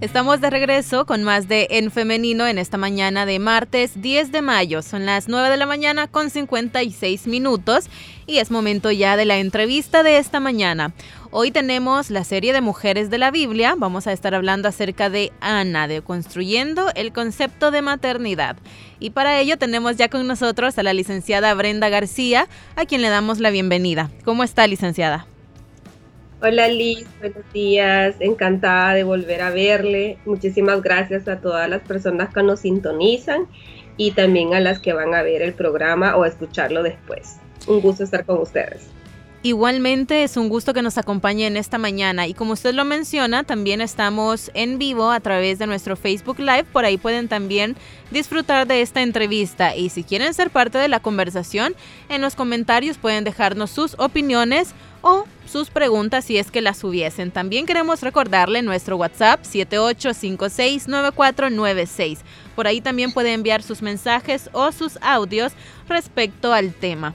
Estamos de regreso con más de En Femenino en esta mañana de martes 10 de mayo. Son las 9 de la mañana con 56 minutos y es momento ya de la entrevista de esta mañana. Hoy tenemos la serie de mujeres de la Biblia. Vamos a estar hablando acerca de Ana, de construyendo el concepto de maternidad. Y para ello tenemos ya con nosotros a la licenciada Brenda García, a quien le damos la bienvenida. ¿Cómo está, licenciada? Hola Liz, buenos días, encantada de volver a verle. Muchísimas gracias a todas las personas que nos sintonizan y también a las que van a ver el programa o a escucharlo después. Un gusto estar con ustedes. Igualmente es un gusto que nos acompañe en esta mañana y como usted lo menciona, también estamos en vivo a través de nuestro Facebook Live, por ahí pueden también disfrutar de esta entrevista y si quieren ser parte de la conversación, en los comentarios pueden dejarnos sus opiniones o sus preguntas si es que las hubiesen. También queremos recordarle nuestro WhatsApp 78569496. Por ahí también puede enviar sus mensajes o sus audios respecto al tema.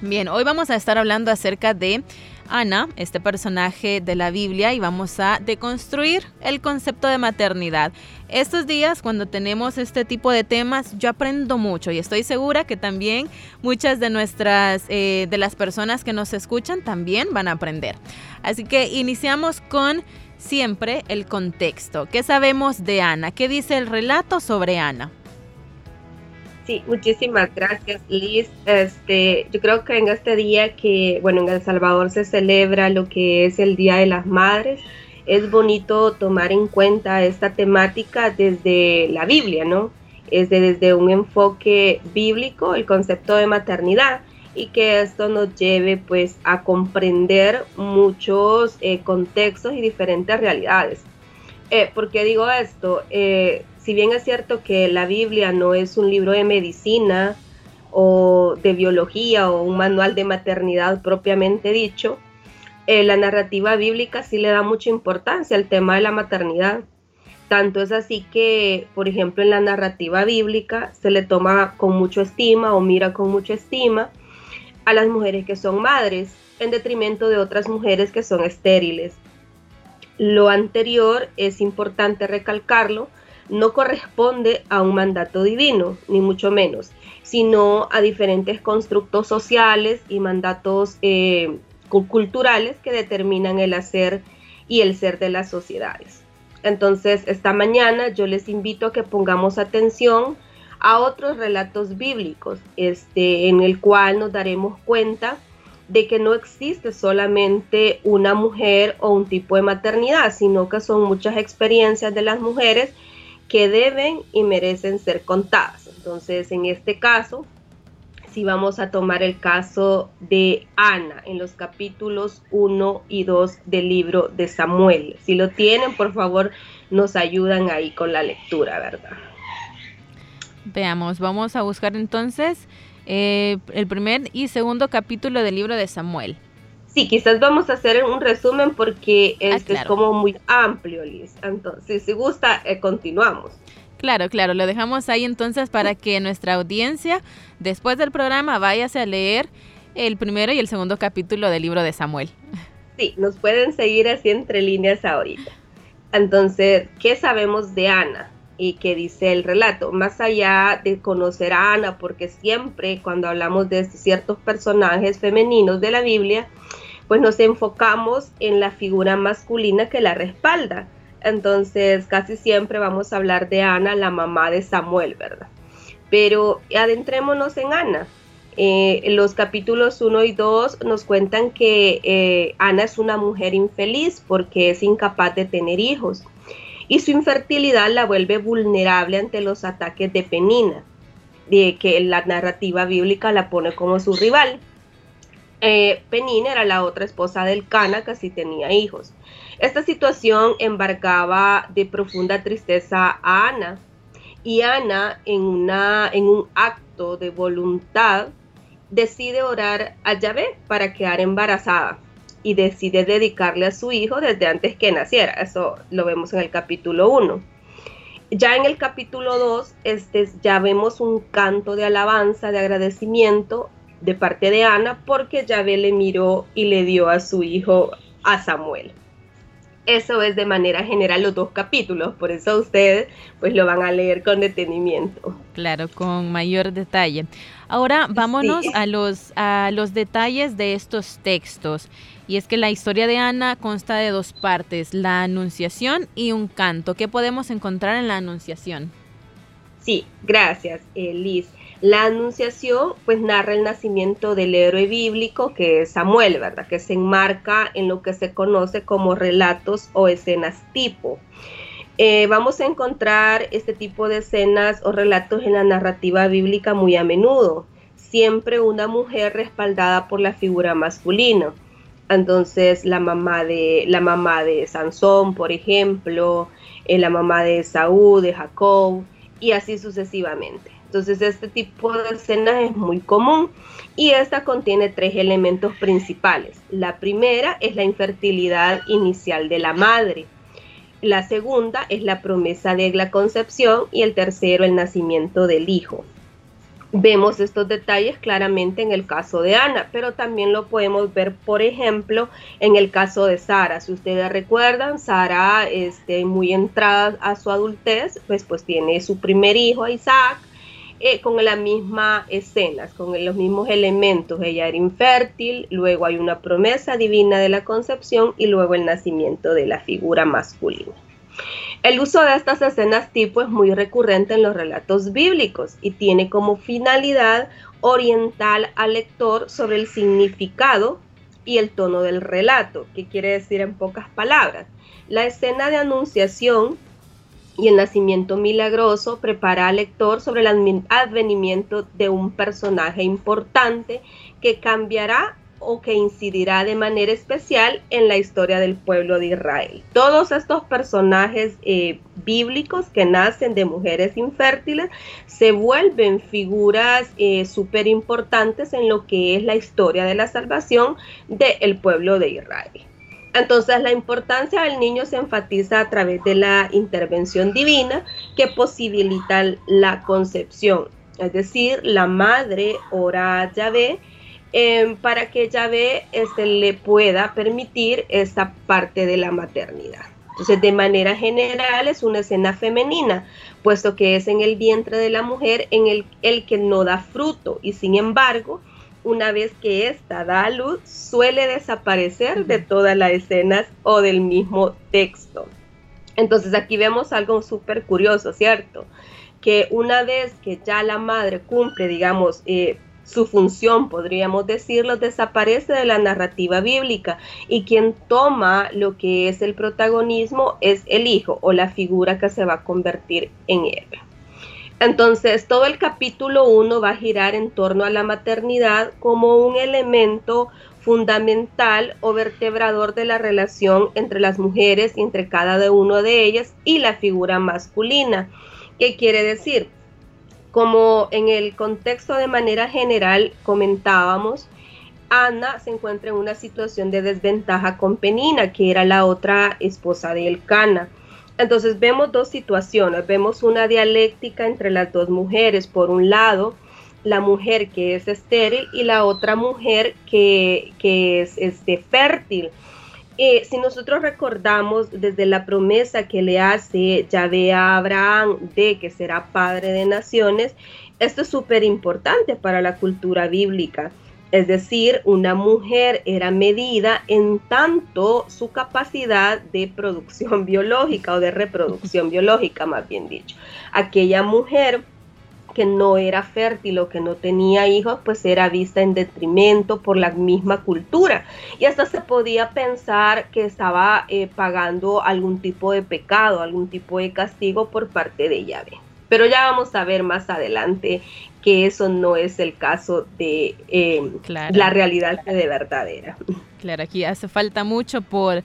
Bien, hoy vamos a estar hablando acerca de Ana, este personaje de la Biblia, y vamos a deconstruir el concepto de maternidad. Estos días, cuando tenemos este tipo de temas, yo aprendo mucho y estoy segura que también muchas de nuestras, eh, de las personas que nos escuchan también van a aprender. Así que iniciamos con siempre el contexto. ¿Qué sabemos de Ana? ¿Qué dice el relato sobre Ana? Sí, muchísimas gracias, Liz. Este, yo creo que en este día que, bueno, en El Salvador se celebra lo que es el Día de las Madres, es bonito tomar en cuenta esta temática desde la Biblia, ¿no? Es desde un enfoque bíblico, el concepto de maternidad, y que esto nos lleve pues a comprender muchos eh, contextos y diferentes realidades. Eh, ¿Por qué digo esto? Eh, si bien es cierto que la Biblia no es un libro de medicina o de biología o un manual de maternidad propiamente dicho, eh, la narrativa bíblica sí le da mucha importancia al tema de la maternidad. Tanto es así que, por ejemplo, en la narrativa bíblica se le toma con mucha estima o mira con mucha estima a las mujeres que son madres, en detrimento de otras mujeres que son estériles. Lo anterior es importante recalcarlo no corresponde a un mandato divino, ni mucho menos, sino a diferentes constructos sociales y mandatos eh, culturales que determinan el hacer y el ser de las sociedades. Entonces, esta mañana yo les invito a que pongamos atención a otros relatos bíblicos, este, en el cual nos daremos cuenta de que no existe solamente una mujer o un tipo de maternidad, sino que son muchas experiencias de las mujeres que deben y merecen ser contadas. Entonces, en este caso, si vamos a tomar el caso de Ana en los capítulos 1 y 2 del libro de Samuel. Si lo tienen, por favor, nos ayudan ahí con la lectura, ¿verdad? Veamos, vamos a buscar entonces eh, el primer y segundo capítulo del libro de Samuel. Sí, quizás vamos a hacer un resumen porque ah, es, como muy amplio, Liz. Entonces, si gusta, eh, continuamos. Claro, claro, lo dejamos ahí entonces para que nuestra audiencia, después del programa, váyase a leer el primero y el segundo capítulo del libro de Samuel. Sí, nos pueden seguir así entre líneas ahorita. Entonces, ¿qué sabemos de Ana? y qué dice el relato, más allá de conocer a Ana, porque siempre cuando hablamos de ciertos personajes femeninos de la Biblia, pues nos enfocamos en la figura masculina que la respalda. Entonces casi siempre vamos a hablar de Ana, la mamá de Samuel, ¿verdad? Pero adentrémonos en Ana. Eh, los capítulos 1 y 2 nos cuentan que eh, Ana es una mujer infeliz porque es incapaz de tener hijos y su infertilidad la vuelve vulnerable ante los ataques de Penina, de que la narrativa bíblica la pone como su rival. Eh, era la otra esposa del Cana que sí tenía hijos. Esta situación embarcaba de profunda tristeza a Ana Y Ana, en un acto de voluntad, decide orar a Yahvé para quedar embarazada y decide dedicarle a su hijo desde antes que naciera. Eso lo vemos en el capítulo 1. Ya en el capítulo 2, este, ya vemos un canto de alabanza, de agradecimiento de parte de Ana, porque Yahvé le miró y le dio a su hijo a Samuel. Eso es de manera general los dos capítulos, por eso ustedes pues lo van a leer con detenimiento. Claro, con mayor detalle. Ahora vámonos a, los, a los detalles de estos textos. Y es que la historia de Ana consta de dos partes, la anunciación y un canto. ¿Qué podemos encontrar en la anunciación? Sí, gracias, Liz. La Anunciación pues narra el nacimiento del héroe bíblico que es Samuel, ¿verdad? Que se enmarca en lo que se conoce como relatos o escenas tipo. Eh, vamos a encontrar este tipo de escenas o relatos en la narrativa bíblica muy a menudo. Siempre una mujer respaldada por la figura masculina. Entonces la mamá de la mamá de Sansón, por ejemplo, eh, la mamá de Saúl, de Jacob y así sucesivamente. Entonces este tipo de escenas es muy común y esta contiene tres elementos principales. La primera es la infertilidad inicial de la madre. La segunda es la promesa de la concepción y el tercero el nacimiento del hijo. Vemos estos detalles claramente en el caso de Ana, pero también lo podemos ver, por ejemplo, en el caso de Sara. Si ustedes recuerdan, Sara, este, muy entrada a su adultez, pues, pues tiene su primer hijo, Isaac, eh, con la misma escenas, con los mismos elementos. Ella era infértil, luego hay una promesa divina de la concepción y luego el nacimiento de la figura masculina. El uso de estas escenas tipo es muy recurrente en los relatos bíblicos y tiene como finalidad orientar al lector sobre el significado y el tono del relato, que quiere decir en pocas palabras. La escena de anunciación y el nacimiento milagroso prepara al lector sobre el advenimiento de un personaje importante que cambiará o que incidirá de manera especial en la historia del pueblo de Israel. Todos estos personajes eh, bíblicos que nacen de mujeres infértiles se vuelven figuras eh, súper importantes en lo que es la historia de la salvación del pueblo de Israel. Entonces la importancia del niño se enfatiza a través de la intervención divina que posibilita la concepción. Es decir, la madre ora a Yahvé em, para que Yahvé este, le pueda permitir esa parte de la maternidad. Entonces, de manera general es una escena femenina, puesto que es en el vientre de la mujer en el, el que no da fruto y sin embargo una vez que ésta da a luz, suele desaparecer de todas las escenas o del mismo texto. Entonces aquí vemos algo súper curioso, ¿cierto? Que una vez que ya la madre cumple, digamos, eh, su función, podríamos decirlo, desaparece de la narrativa bíblica y quien toma lo que es el protagonismo es el hijo o la figura que se va a convertir en él. Entonces, todo el capítulo 1 va a girar en torno a la maternidad como un elemento fundamental o vertebrador de la relación entre las mujeres y entre cada uno de ellas y la figura masculina. ¿Qué quiere decir? Como en el contexto de manera general comentábamos, Ana se encuentra en una situación de desventaja con Penina, que era la otra esposa de Elcana. Entonces vemos dos situaciones, vemos una dialéctica entre las dos mujeres. Por un lado, la mujer que es estéril y la otra mujer que, es este, fértil. Eh, si nosotros recordamos desde la promesa que le hace Yahvé a Abraham de que será padre de naciones, esto es súper importante para la cultura bíblica. Es decir, una mujer era medida en tanto su capacidad de producción biológica o de reproducción biológica, más bien dicho. Aquella mujer que no era fértil o que no tenía hijos, pues era vista en detrimento por la misma cultura. Y hasta se podía pensar que estaba eh, pagando algún tipo de pecado, algún tipo de castigo por parte de Yahvé. Pero ya vamos a ver más adelante que eso no es el caso de eh, la realidad de verdadera. Claro, aquí hace falta mucho por,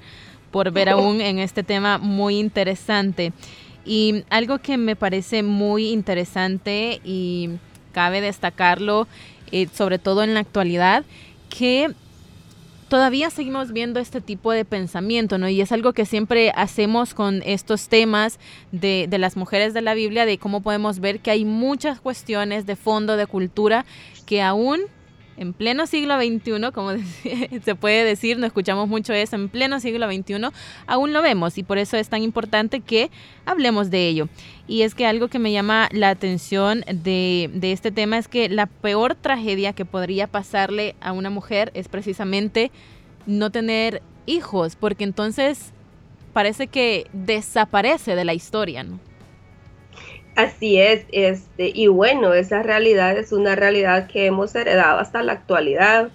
por ver aún en este tema muy interesante. Y algo que me parece muy interesante y cabe destacarlo, eh, sobre todo en la actualidad, que todavía seguimos viendo este tipo de pensamiento, ¿no? Y es algo que siempre hacemos con estos temas de, de, las mujeres de la Biblia, de cómo podemos ver que hay muchas cuestiones de fondo, de cultura, que aún en pleno siglo XXI, como se puede decir, no escuchamos mucho eso, en pleno siglo XXI, aún lo vemos y por eso es tan importante que hablemos de ello. Y es que algo que me llama la atención de, de este tema es que la peor tragedia que podría pasarle a una mujer es precisamente no tener hijos, porque entonces parece que desaparece de la historia, ¿no? Así es, este, y bueno, esa realidad es una realidad que hemos heredado hasta la actualidad.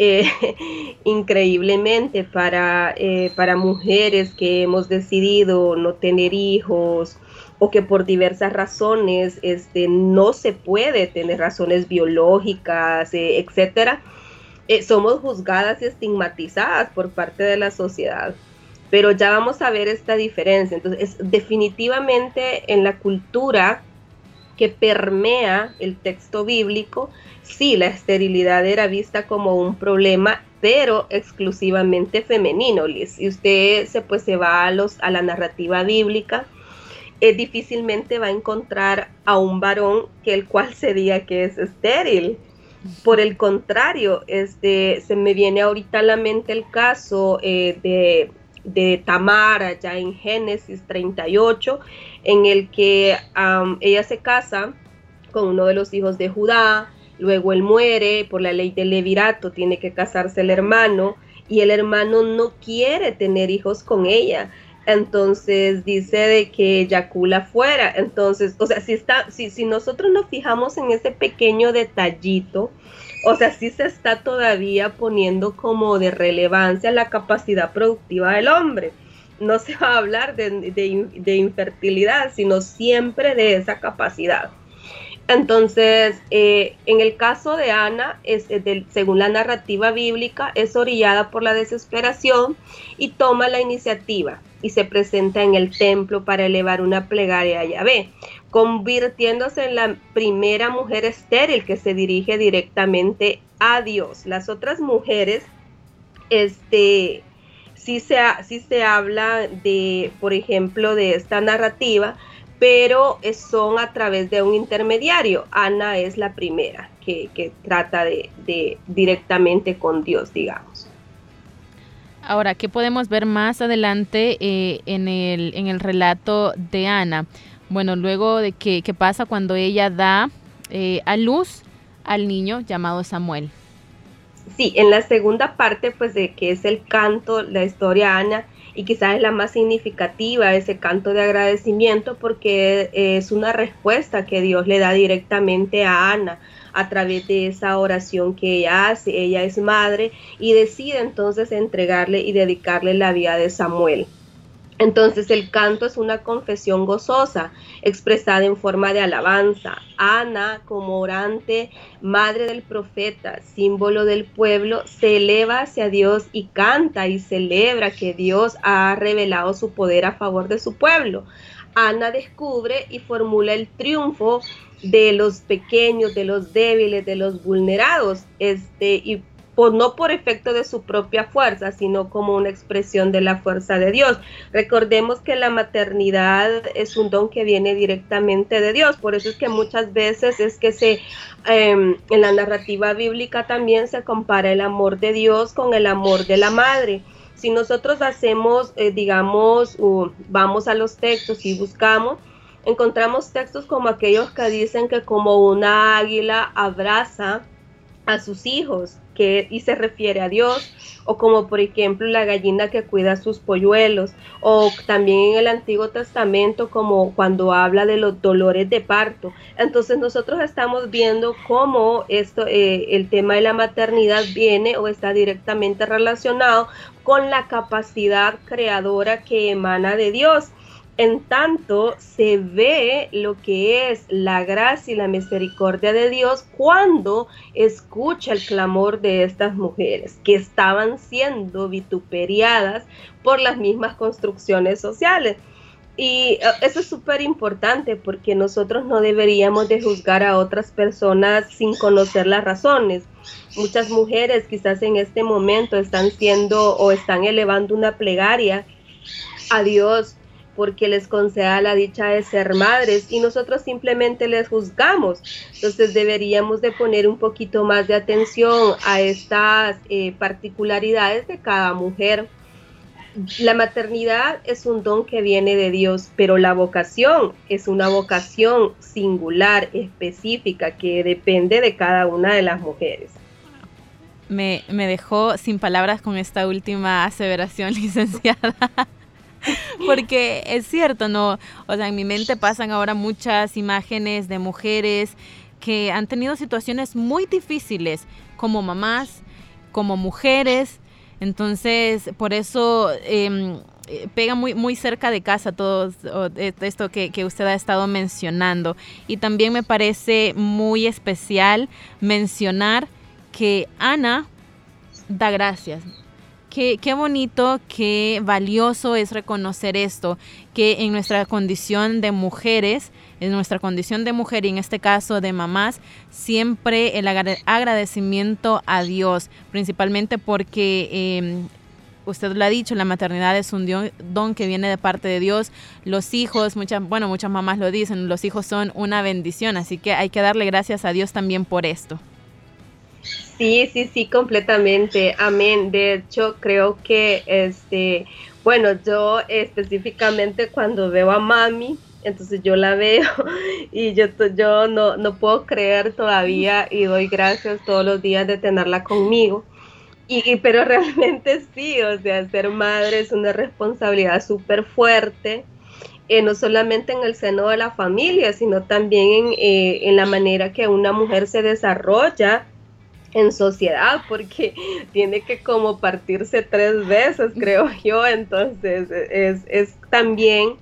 Eh, increíblemente para, eh, para mujeres que hemos decidido no tener hijos o que por diversas razones este, no se puede tener razones biológicas, eh, etcétera, somos juzgadas y estigmatizadas por parte de la sociedad pero ya vamos a ver esta diferencia. Entonces, definitivamente en la cultura que permea el texto bíblico, sí, la esterilidad era vista como un problema, pero exclusivamente femenino, Liz. Y usted se, pues, se va a, los, a la narrativa bíblica, eh, difícilmente va a encontrar a un varón que el cual se diga que es estéril. Por el contrario, este, se me viene ahorita a la mente el caso eh, de de Tamar ya en Génesis 38, en el que ella se casa con uno de los hijos de Judá, luego él muere, por la ley del levirato tiene que casarse el hermano y el hermano no quiere tener hijos con ella. Entonces dice de que eyacula fuera. Entonces, o sea, si, está, si, si nosotros nos fijamos en ese pequeño detallito, o sea, sí se está todavía poniendo como de relevancia la capacidad productiva del hombre. No se va a hablar de, infertilidad, sino siempre de esa capacidad. Entonces, eh, en el caso de Ana, es, según la narrativa bíblica, es orillada por la desesperación y toma la iniciativa y se presenta en el templo para elevar una plegaria a Yahvé convirtiéndose en la primera mujer estéril que se dirige directamente a Dios. Las otras mujeres, este, sí se, sí se habla de, por ejemplo, de esta narrativa, pero son a través de un intermediario. Ana es la primera que, trata de, directamente con Dios, digamos. Ahora, ¿qué podemos ver más adelante eh, en, el, en el relato de Ana? Bueno, luego de que, pasa cuando ella da eh, a luz al niño llamado Samuel. Sí, en la segunda parte, pues de que es el canto, la historia Ana, y quizás es la más significativa, ese canto de agradecimiento, porque es una respuesta que Dios le da directamente a Ana a través de esa oración que ella hace. Ella es madre y decide entonces entregarle y dedicarle la vida de Samuel. Entonces el canto es una confesión gozosa, expresada en forma de alabanza. Ana, como orante, madre del profeta, símbolo del pueblo, se eleva hacia Dios y canta y celebra que Dios ha revelado su poder a favor de su pueblo. Ana descubre y formula el triunfo de los pequeños, de los débiles, de los vulnerados, este, y no por efecto de su propia fuerza, sino como una expresión de la fuerza de Dios. Recordemos que la maternidad es un don que viene directamente de Dios, por eso es que muchas veces es que se em, en la narrativa bíblica también se compara el amor de Dios con el amor de la madre. Si nosotros hacemos, eh, digamos, vamos a los textos y buscamos, encontramos textos como aquellos que dicen que como una águila abraza a sus hijos y se refiere a Dios, o como por ejemplo la gallina que cuida sus polluelos, o también en el Antiguo Testamento como cuando habla de los dolores de parto. Entonces nosotros estamos viendo cómo esto, eh, el tema de la maternidad viene o está directamente relacionado con la capacidad creadora que emana de Dios. En tanto, se ve lo que es la gracia y la misericordia de Dios cuando escucha el clamor de estas mujeres que estaban siendo vituperiadas por las mismas construcciones sociales. y eh, eso es súper importante porque nosotros no deberíamos de juzgar a otras personas sin conocer las razones. Muchas mujeres quizás en este momento están siendo o están elevando una plegaria a Dios porque les conceda la dicha de ser madres y nosotros simplemente les juzgamos. Entonces deberíamos de poner un poquito más de atención a estas eh, particularidades de cada mujer. La maternidad es un don que viene de Dios, pero la vocación es una vocación singular, específica, que depende de cada una de las mujeres. Me, me dejó sin palabras con esta última aseveración, licenciada. Porque es cierto, ¿no? O sea, en mi mente pasan ahora muchas imágenes de mujeres que han tenido situaciones muy difíciles como mamás, como mujeres. Entonces, por eso em, pega muy, muy cerca de casa todo esto que, que, usted ha estado mencionando. Y también me parece muy especial mencionar que Ana da gracias. Qué, bonito, qué valioso es reconocer esto, que en nuestra condición de mujeres, en nuestra condición de mujer y en este caso de mamás, siempre el agradecimiento a Dios, principalmente porque em, usted lo ha dicho, la maternidad es un don que viene de parte de Dios. Los hijos, muchas, bueno, muchas mamás lo dicen, los hijos son una bendición, así que hay que darle gracias a Dios también por esto. Sí, sí, sí, completamente. Amén. De hecho, creo que, este, bueno, yo específicamente cuando veo a mami, entonces yo la veo y yo, yo no, no puedo creer todavía y doy gracias todos los días de tenerla conmigo. Y, pero realmente sí, o sea, ser madre es una responsabilidad súper fuerte, eh, no solamente en el seno de la familia, sino también en, eh, en la manera que una mujer se desarrolla en sociedad porque tiene que como partirse tres veces, creo yo. Entonces es, es también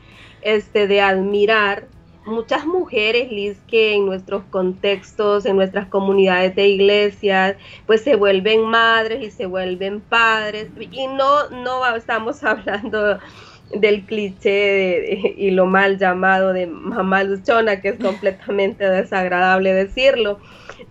este, de admirar muchas mujeres, Liz, que en nuestros contextos, en nuestras comunidades de iglesias, pues se vuelven madres y se vuelven padres. Y no, no estamos hablando del cliché y lo mal llamado de mamá luchona, que es completamente desagradable decirlo,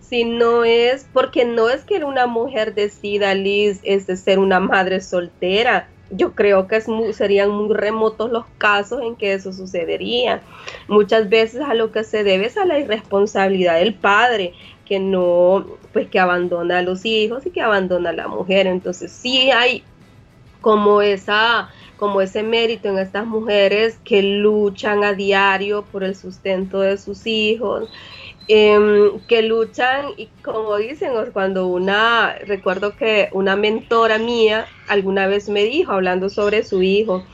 sino es porque no es que una mujer decida, Liz, es de ser una madre soltera. Yo creo que es serían muy remotos los casos en que eso sucedería. Muchas veces a lo que se debe es a la irresponsabilidad del padre, que no, pues que abandona a los hijos y que abandona a la mujer. Entonces sí hay como esa como ese mérito en estas mujeres que luchan a diario por el sustento de sus hijos, em, que luchan y como dicen, cuando una, recuerdo que una mentora mía alguna vez me dijo, hablando sobre su hijo,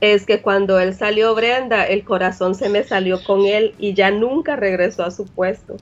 es que cuando él salió Brenda, el corazón se me salió con él y ya nunca regresó a su puesto.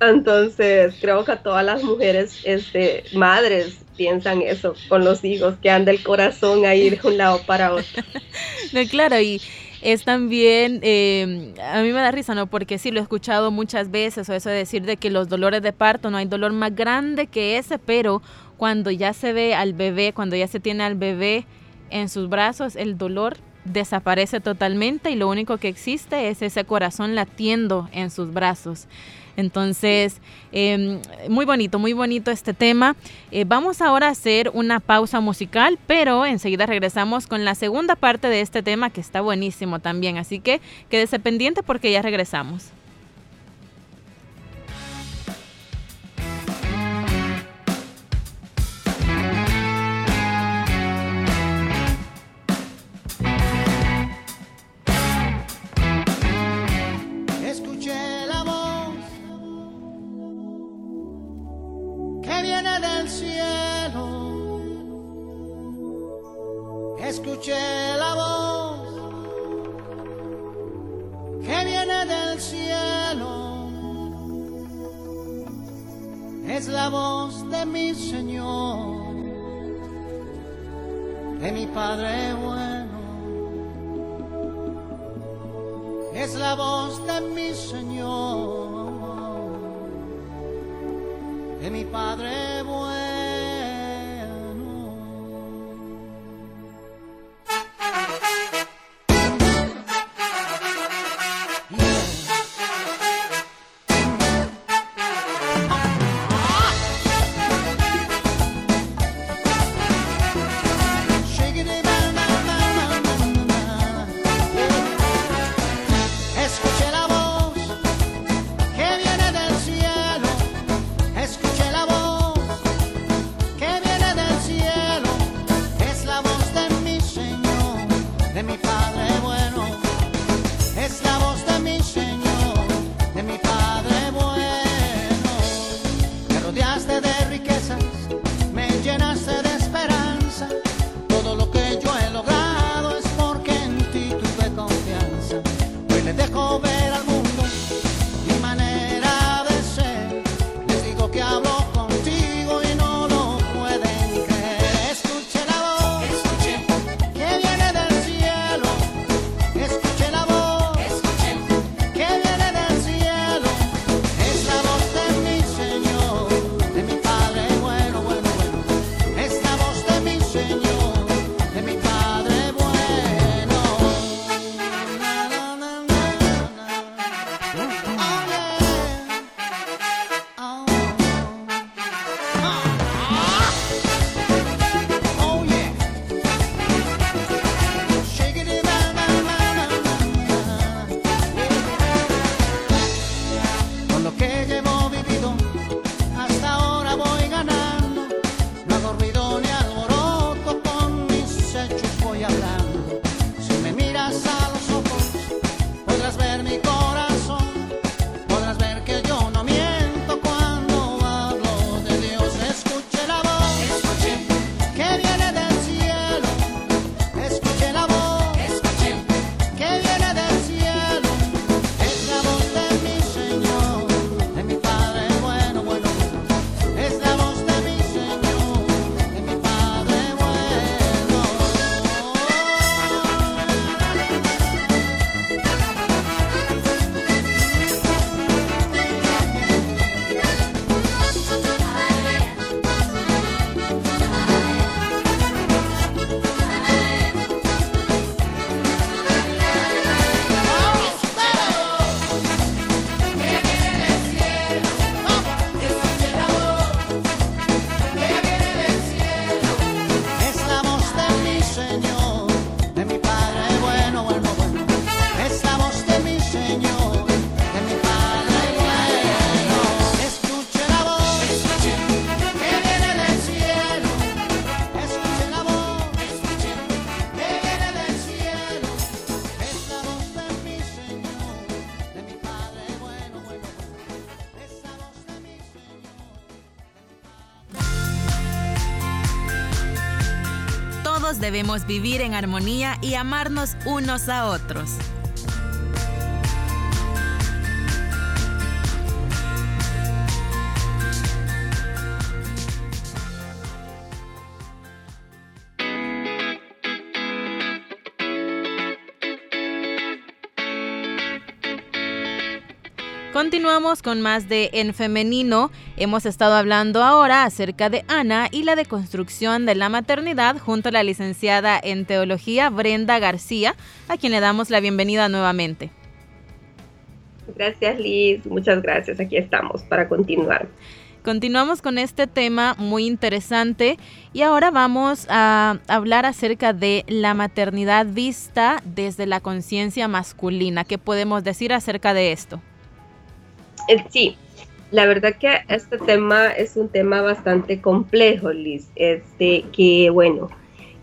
Entonces, creo que todas las mujeres, este, madres, piensan eso con los hijos, que anda el corazón a ir de un lado para otro. no, claro, y es también, eh, a mí me da risa, ¿no? Porque sí, lo he escuchado muchas veces, o eso de decir de que los dolores de parto, no hay dolor más grande que ese, pero cuando ya se ve al bebé, cuando ya se tiene al bebé en sus brazos, el dolor desaparece totalmente y lo único que existe es ese corazón latiendo en sus brazos. Entonces, em, muy bonito, muy bonito este tema. Eh, vamos ahora a hacer una pausa musical, pero enseguida regresamos con la segunda parte de este tema que está buenísimo también. Así que quédese pendiente porque ya regresamos. Vivir en armonía y amarnos unos a otros. Continuamos con más de En Femenino. Hemos estado hablando ahora acerca de Ana y la deconstrucción de la maternidad junto a la licenciada en Teología Brenda García, a quien le damos la bienvenida nuevamente. Gracias Liz, muchas gracias. Aquí estamos para continuar. Continuamos con este tema muy interesante y ahora vamos a hablar acerca de la maternidad vista desde la conciencia masculina. ¿Qué podemos decir acerca de esto? Eh, sí, la verdad que este tema es un tema bastante complejo, Liz, este, que bueno,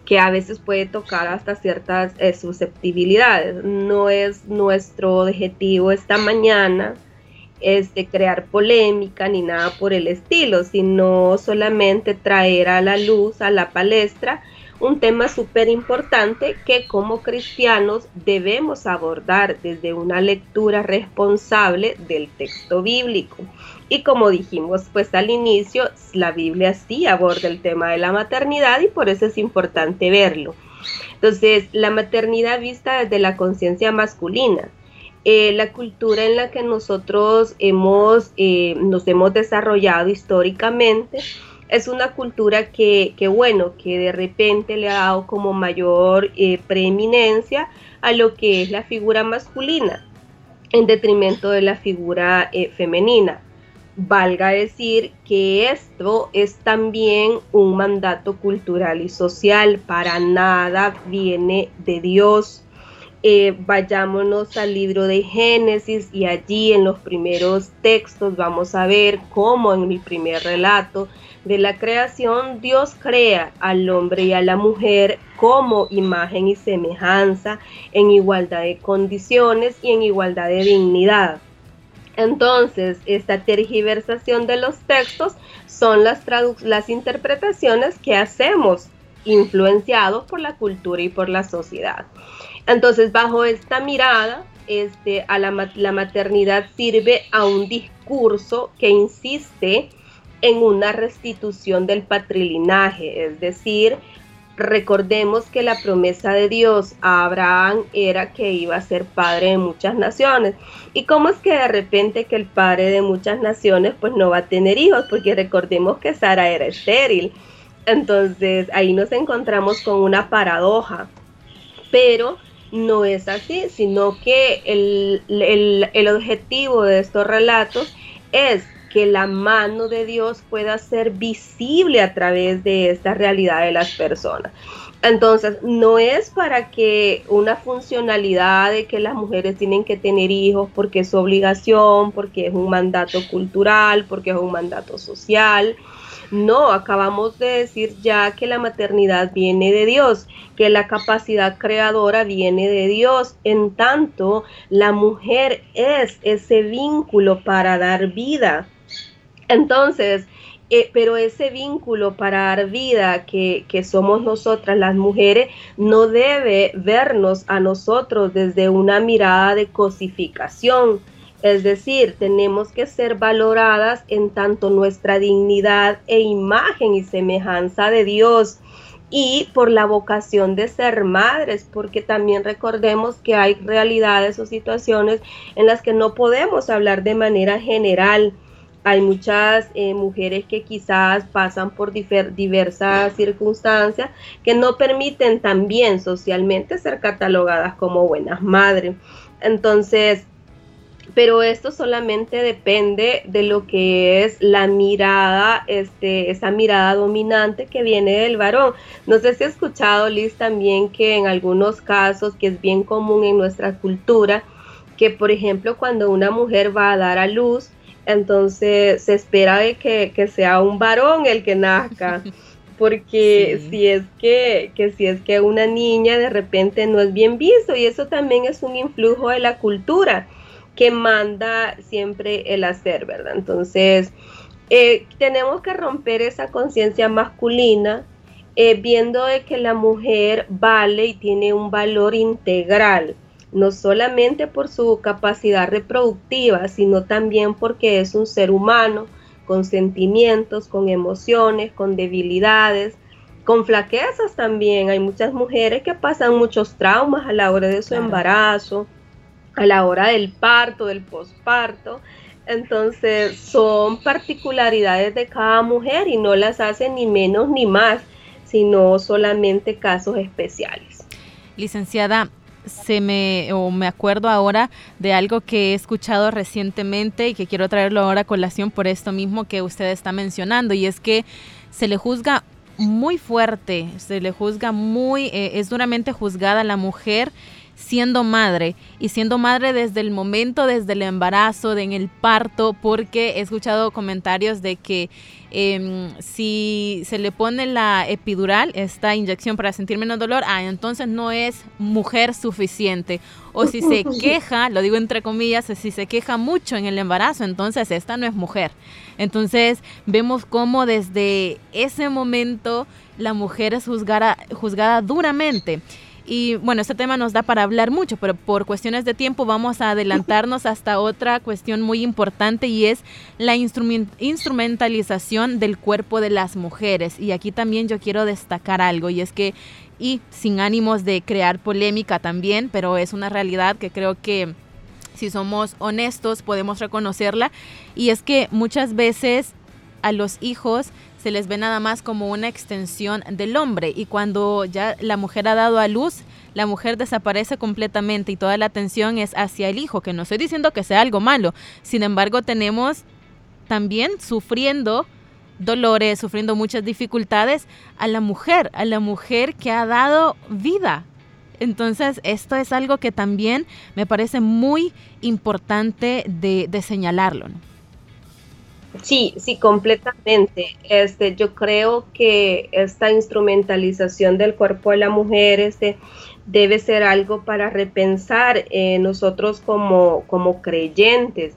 que a veces puede tocar hasta ciertas eh, susceptibilidades. No es nuestro objetivo esta mañana este, crear polémica ni nada por el estilo, sino solamente traer a la luz, a la palestra, un tema súper importante que como cristianos debemos abordar desde una lectura responsable del texto bíblico. Y como dijimos pues al inicio, la Biblia sí aborda el tema de la maternidad y por eso es importante verlo. Entonces, la maternidad vista desde la conciencia masculina. Eh, la cultura en la que nosotros hemos, eh, nos hemos desarrollado históricamente es una cultura que, bueno, que de repente le ha dado como mayor eh, preeminencia a lo que es la figura masculina en detrimento de la figura eh, femenina. Valga decir que esto es también un mandato cultural y social, para nada viene de Dios. Eh, vayámonos al libro de Génesis y allí en los primeros textos vamos a ver cómo en mi primer relato de la creación, Dios crea al hombre y a la mujer como imagen y semejanza, en igualdad de condiciones y en igualdad de dignidad. Entonces, esta tergiversación de los textos son las, las interpretaciones que hacemos influenciados por la cultura y por la sociedad. Entonces, bajo esta mirada, este, a la, la maternidad sirve a un discurso que insiste en una restitución del patrilinaje, es decir, recordemos que la promesa de Dios a Abraham era que iba a ser padre de muchas naciones. ¿Y cómo es que de repente que el padre de muchas naciones pues no va a tener hijos? Porque recordemos que Sara era estéril. Entonces ahí nos encontramos con una paradoja. Pero no es así, sino que el, el, el objetivo de estos relatos es que la mano de Dios pueda ser visible a través de esta realidad de las personas. Entonces, no es para que una funcionalidad de que las mujeres tienen que tener hijos porque es obligación, porque es un mandato cultural, porque es un mandato social. No, acabamos de decir ya que la maternidad viene de Dios, que la capacidad creadora viene de Dios. En tanto, la mujer es ese vínculo para dar vida entonces, eh, pero ese vínculo para dar vida que, que, somos nosotras las mujeres no debe vernos a nosotros desde una mirada de cosificación. Es decir, tenemos que ser valoradas en tanto nuestra dignidad e imagen y semejanza de Dios y por la vocación de ser madres, porque también recordemos que hay realidades o situaciones en las que no podemos hablar de manera general hay muchas eh, mujeres que quizás pasan por diversas circunstancias que no permiten también socialmente ser catalogadas como buenas madres. Entonces, pero esto solamente depende de lo que es la mirada, este, esa mirada dominante que viene del varón. No sé si ha escuchado, Liz, también que en algunos casos, que es bien común en nuestra cultura, que por ejemplo cuando una mujer va a dar a luz, entonces se espera de que, sea un varón el que nazca. Porque si es que, que si es que una niña de repente no es bien visto y eso también es un influjo de la cultura que manda siempre el hacer, ¿verdad? Entonces, eh, tenemos que romper esa conciencia masculina eh, viendo de que la mujer vale y tiene un valor integral, no solamente por su capacidad reproductiva, sino también porque es un ser humano con sentimientos, con emociones, con debilidades, con flaquezas también. Hay muchas mujeres que pasan muchos traumas a la hora de su embarazo, a la hora del parto, del posparto. Entonces son particularidades de cada mujer y no las hacen ni menos ni más, sino solamente casos especiales. Licenciada, se me o me acuerdo ahora de algo que he escuchado recientemente y que quiero traerlo ahora a colación por esto mismo que usted está mencionando y es que se le juzga muy fuerte, se le juzga muy, eh, es duramente juzgada la mujer siendo madre y siendo madre desde el momento, desde el embarazo, en el parto, porque he escuchado comentarios de que em, si se le pone la epidural, esta inyección para sentir menos dolor, ah, entonces no es mujer suficiente. O si se queja, lo digo entre comillas, si se queja mucho en el embarazo, entonces esta no es mujer. Entonces vemos cómo desde ese momento la mujer es juzgada, juzgada duramente. Y bueno, este tema nos da para hablar mucho, pero por cuestiones de tiempo vamos a adelantarnos hasta otra cuestión muy importante y es la instrumentalización del cuerpo de las mujeres. Y aquí también yo quiero destacar algo y es que, y sin ánimos de crear polémica también, pero es una realidad que creo que si somos honestos podemos reconocerla, y es que muchas veces a los hijos se les ve nada más como una extensión del hombre y cuando ya la mujer ha dado a luz, la mujer desaparece completamente y toda la atención es hacia el hijo, que no estoy diciendo que sea algo malo, sin embargo tenemos también sufriendo dolores, sufriendo muchas dificultades a la mujer, a la mujer que ha dado vida. Entonces, esto es algo que también me parece muy importante de, señalarlo. Sí, sí, completamente. Este, yo creo que esta instrumentalización del cuerpo de la mujer este, debe ser algo para repensar eh, nosotros como, como creyentes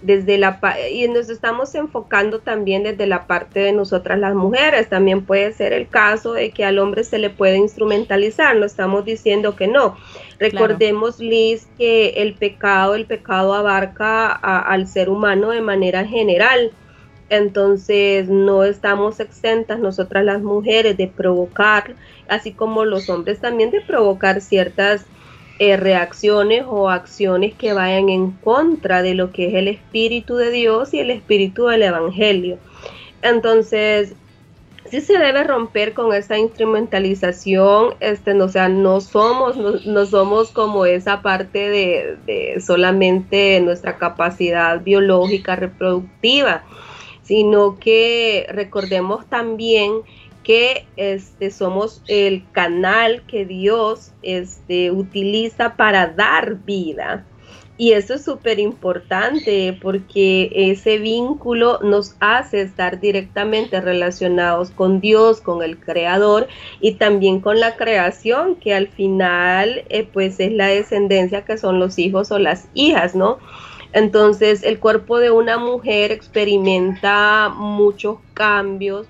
desde la y nos estamos enfocando también desde la parte de nosotras las mujeres. También puede ser el caso de que al hombre se le puede instrumentalizar. No estamos diciendo que no. Recordemos, Liz, que el pecado, el pecado abarca al ser humano de manera general. Entonces no estamos exentas nosotras las mujeres de provocar, así como los hombres también de provocar ciertas eh, reacciones o acciones que vayan en contra de lo que es el Espíritu de Dios y el Espíritu del Evangelio. Entonces, sí se debe romper con esa instrumentalización, este, no, sea, no somos, no, somos como esa parte de, de, solamente nuestra capacidad biológica reproductiva, sino que recordemos también que este, somos el canal que Dios este, utiliza para dar vida. Y eso es súper importante porque ese vínculo nos hace estar directamente relacionados con Dios, con el Creador y también con la creación, que al final eh, pues es la descendencia que son los hijos o las hijas, ¿no? Entonces el cuerpo de una mujer experimenta muchos cambios,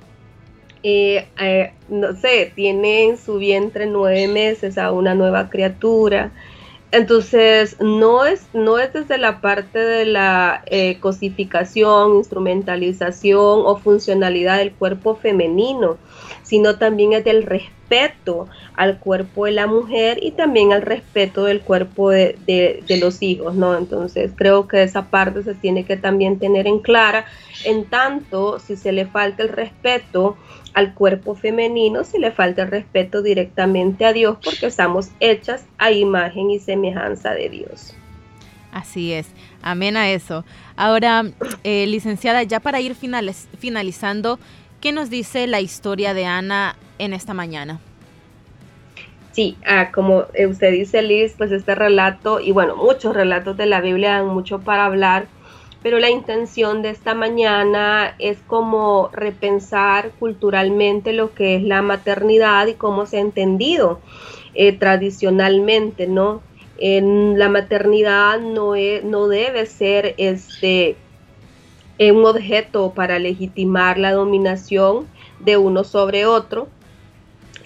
eh, eh, no sé, tiene en su vientre nueve meses a una nueva criatura. Entonces, no es, no es desde la parte de la eh, cosificación, instrumentalización o funcionalidad del cuerpo femenino, sino también es del respeto al cuerpo de la mujer y también al respeto del cuerpo de, de los hijos, ¿no? Entonces, creo que esa parte se tiene que también tener en clara, en tanto, si se le falta el respeto, al cuerpo femenino si le falta el respeto directamente a Dios porque estamos hechas a imagen y semejanza de Dios. Así es, amén a eso. Ahora, eh, licenciada, ya para ir finalizando, ¿qué nos dice la historia de Ana en esta mañana? Sí, ah, como usted dice, Liz, pues este relato, y bueno, muchos relatos de la Biblia dan mucho para hablar, pero la intención de esta mañana es como repensar culturalmente lo que es la maternidad y cómo se ha entendido eh, tradicionalmente, ¿no? En la maternidad no, no debe ser este, eh, un objeto para legitimar la dominación de uno sobre otro,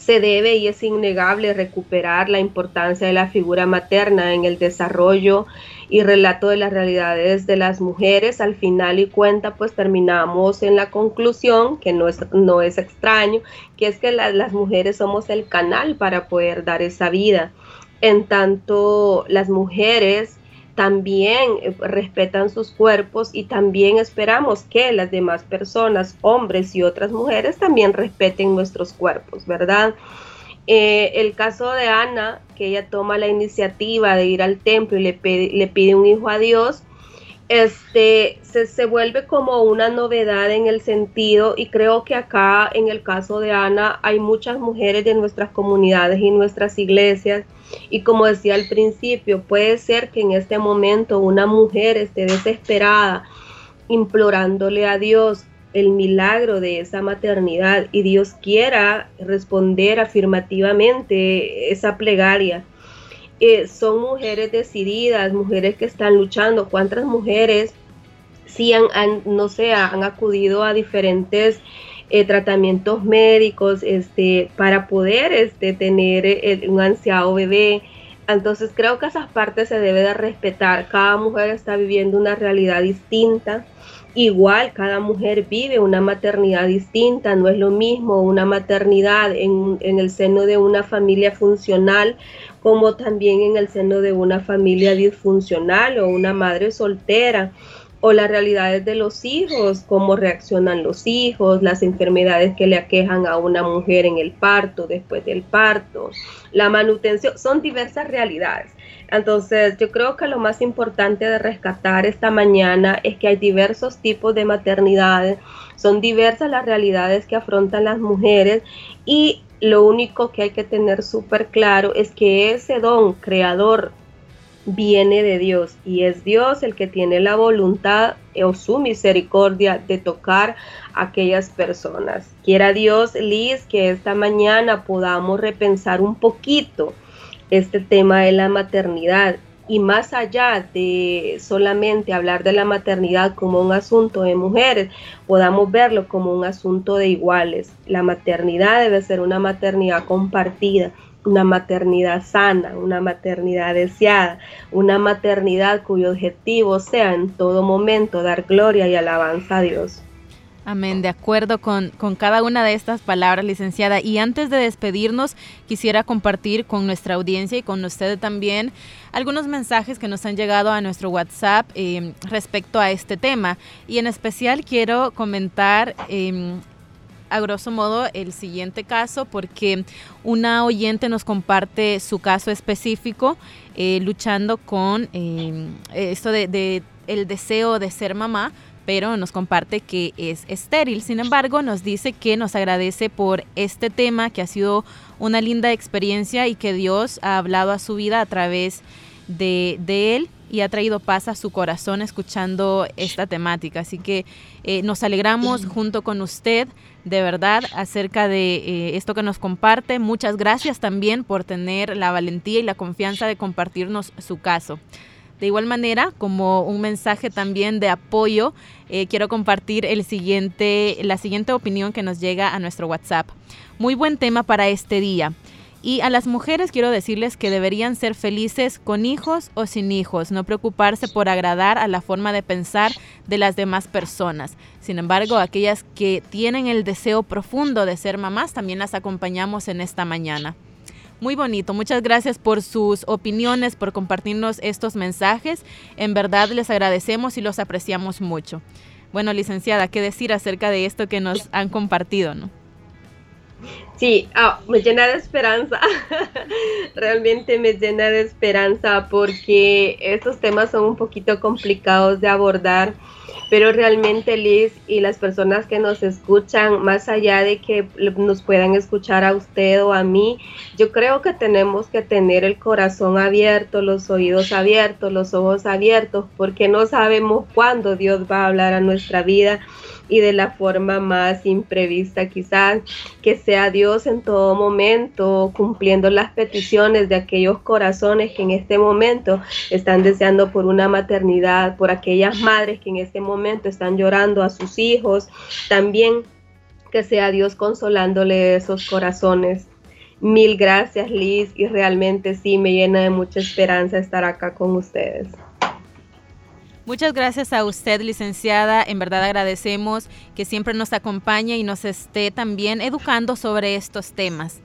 se debe y es innegable recuperar la importancia de la figura materna en el desarrollo y relato de las realidades de las mujeres. Al final y cuenta, pues terminamos en la conclusión, que no es, no es extraño, que es que las mujeres somos el canal para poder dar esa vida. En tanto, las mujeres también eh, respetan sus cuerpos y también esperamos que las demás personas, hombres y otras mujeres, también respeten nuestros cuerpos, ¿verdad? Eh, el caso de Ana, que ella toma la iniciativa de ir al templo y le pide, le pide un hijo a Dios, este, se, se, vuelve como una novedad en el sentido y creo que acá en el caso de Ana hay muchas mujeres de nuestras comunidades y nuestras iglesias y como decía al principio, puede ser que en este momento una mujer esté desesperada implorándole a Dios el milagro de esa maternidad y Dios quiera responder afirmativamente esa plegaria. Eh, son mujeres decididas, mujeres que están luchando. ¿Cuántas mujeres sí han, no sé, han acudido a diferentes eh, tratamientos médicos este, para poder este, tener eh, un ansiado bebé. Entonces creo que esas partes se debe de respetar. Cada mujer está viviendo una realidad distinta. Igual cada mujer vive una maternidad distinta, no es lo mismo una maternidad en, en, el seno de una familia funcional como también en el seno de una familia disfuncional o una madre soltera o las realidades de los hijos, cómo reaccionan los hijos, las enfermedades que le aquejan a una mujer en el parto, después del parto, la manutención, son diversas realidades. Entonces, yo creo que lo más importante de rescatar esta mañana es que hay diversos tipos de maternidades, son diversas las realidades que afrontan las mujeres y lo único que hay que tener súper claro es que ese don creador viene de Dios y es Dios el que tiene la voluntad o su misericordia de tocar a aquellas personas. Quiera Dios, Liz, que esta mañana podamos repensar un poquito este tema de la maternidad y más allá de solamente hablar de la maternidad como un asunto de mujeres, podamos verlo como un asunto de iguales. La maternidad debe ser una maternidad compartida una maternidad sana, una maternidad deseada, una maternidad cuyo objetivo sea en todo momento dar gloria y alabanza a Dios. Amén, de acuerdo con, con, cada una de estas palabras, licenciada. Y antes de despedirnos, quisiera compartir con nuestra audiencia y con usted también algunos mensajes que nos han llegado a nuestro WhatsApp eh, respecto a este tema. Y en especial quiero comentar eh, a grosso modo el siguiente caso porque una oyente nos comparte su caso específico eh, luchando con eh, esto de, el deseo de ser mamá pero nos comparte que es estéril. Sin embargo, nos dice que nos agradece por este tema, que ha sido una linda experiencia y que Dios ha hablado a su vida a través de, de él y ha traído paz a su corazón escuchando esta temática. Así que eh, nos alegramos junto con usted de verdad acerca de eh, esto que nos comparte. Muchas gracias también por tener la valentía y la confianza de compartirnos su caso. De igual manera, como un mensaje también de apoyo, eh, quiero compartir el siguiente, la siguiente opinión que nos llega a nuestro WhatsApp. Muy buen tema para este día. Y a las mujeres quiero decirles que deberían ser felices con hijos o sin hijos, no preocuparse por agradar a la forma de pensar de las demás personas. Sin embargo, aquellas que tienen el deseo profundo de ser mamás, también las acompañamos en esta mañana. Muy bonito, muchas gracias por sus opiniones, por compartirnos estos mensajes. En verdad les agradecemos y los apreciamos mucho. Bueno, licenciada, ¿qué decir acerca de esto que nos han compartido? ¿no? Sí, ah, me llena de esperanza. Realmente me llena de esperanza porque estos temas son un poquito complicados de abordar, pero realmente Liz y las personas que nos escuchan, más allá de que nos puedan escuchar a usted o a mí, yo creo que tenemos que tener el corazón abierto, los oídos abiertos, los ojos abiertos, porque no sabemos cuándo Dios va a hablar a nuestra vida y de la forma más imprevista quizás, que sea Dios en todo momento cumpliendo las peticiones de aquellos corazones que en este momento están deseando por una maternidad, por aquellas madres que en este momento están llorando a sus hijos, también que sea Dios consolándole esos corazones. Mil gracias Liz y realmente sí me llena de mucha esperanza estar acá con ustedes. Muchas gracias a usted, licenciada. En verdad agradecemos que siempre nos acompañe y nos esté también educando sobre estos temas.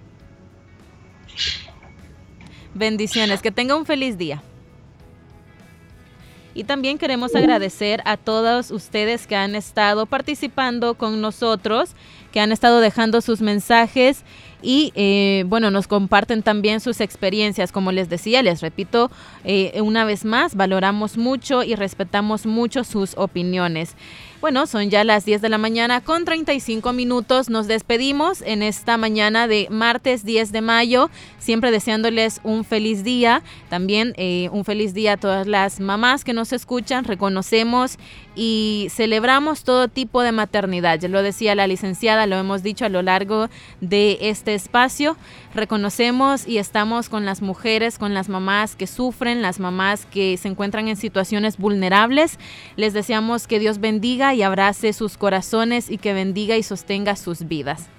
Bendiciones, que tenga un feliz día. Y también queremos agradecer a todos ustedes que han estado participando con nosotros, que han estado dejando sus mensajes y eh, bueno, nos comparten también sus experiencias. Como les decía, les repito eh, una vez más, valoramos mucho y respetamos mucho sus opiniones. Bueno, son ya las 10 de la mañana con 35 minutos. Nos despedimos en esta mañana de martes 10 de mayo, siempre deseándoles un feliz día. También eh, un feliz día a todas las mamás que nos escuchan. Reconocemos y celebramos todo tipo de maternidad. Ya lo decía la licenciada, lo hemos dicho a lo largo de este espacio. Reconocemos y estamos con las mujeres, con las mamás que sufren, las mamás que se encuentran en situaciones vulnerables. Les deseamos que Dios bendiga y abrace sus corazones y que bendiga y sostenga sus vidas.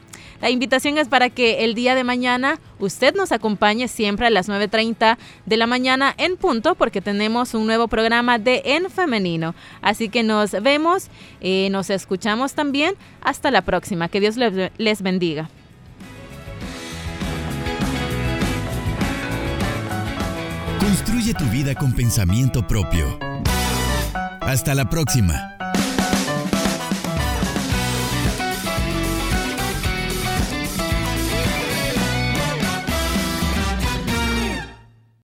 La invitación es para que el día de mañana usted nos acompañe siempre a las 9.30 de la mañana en punto porque tenemos un nuevo programa de En Femenino. Así que nos vemos, eh, nos escuchamos también. Hasta la próxima. Que Dios les bendiga. Construye tu vida con pensamiento propio. Hasta la próxima.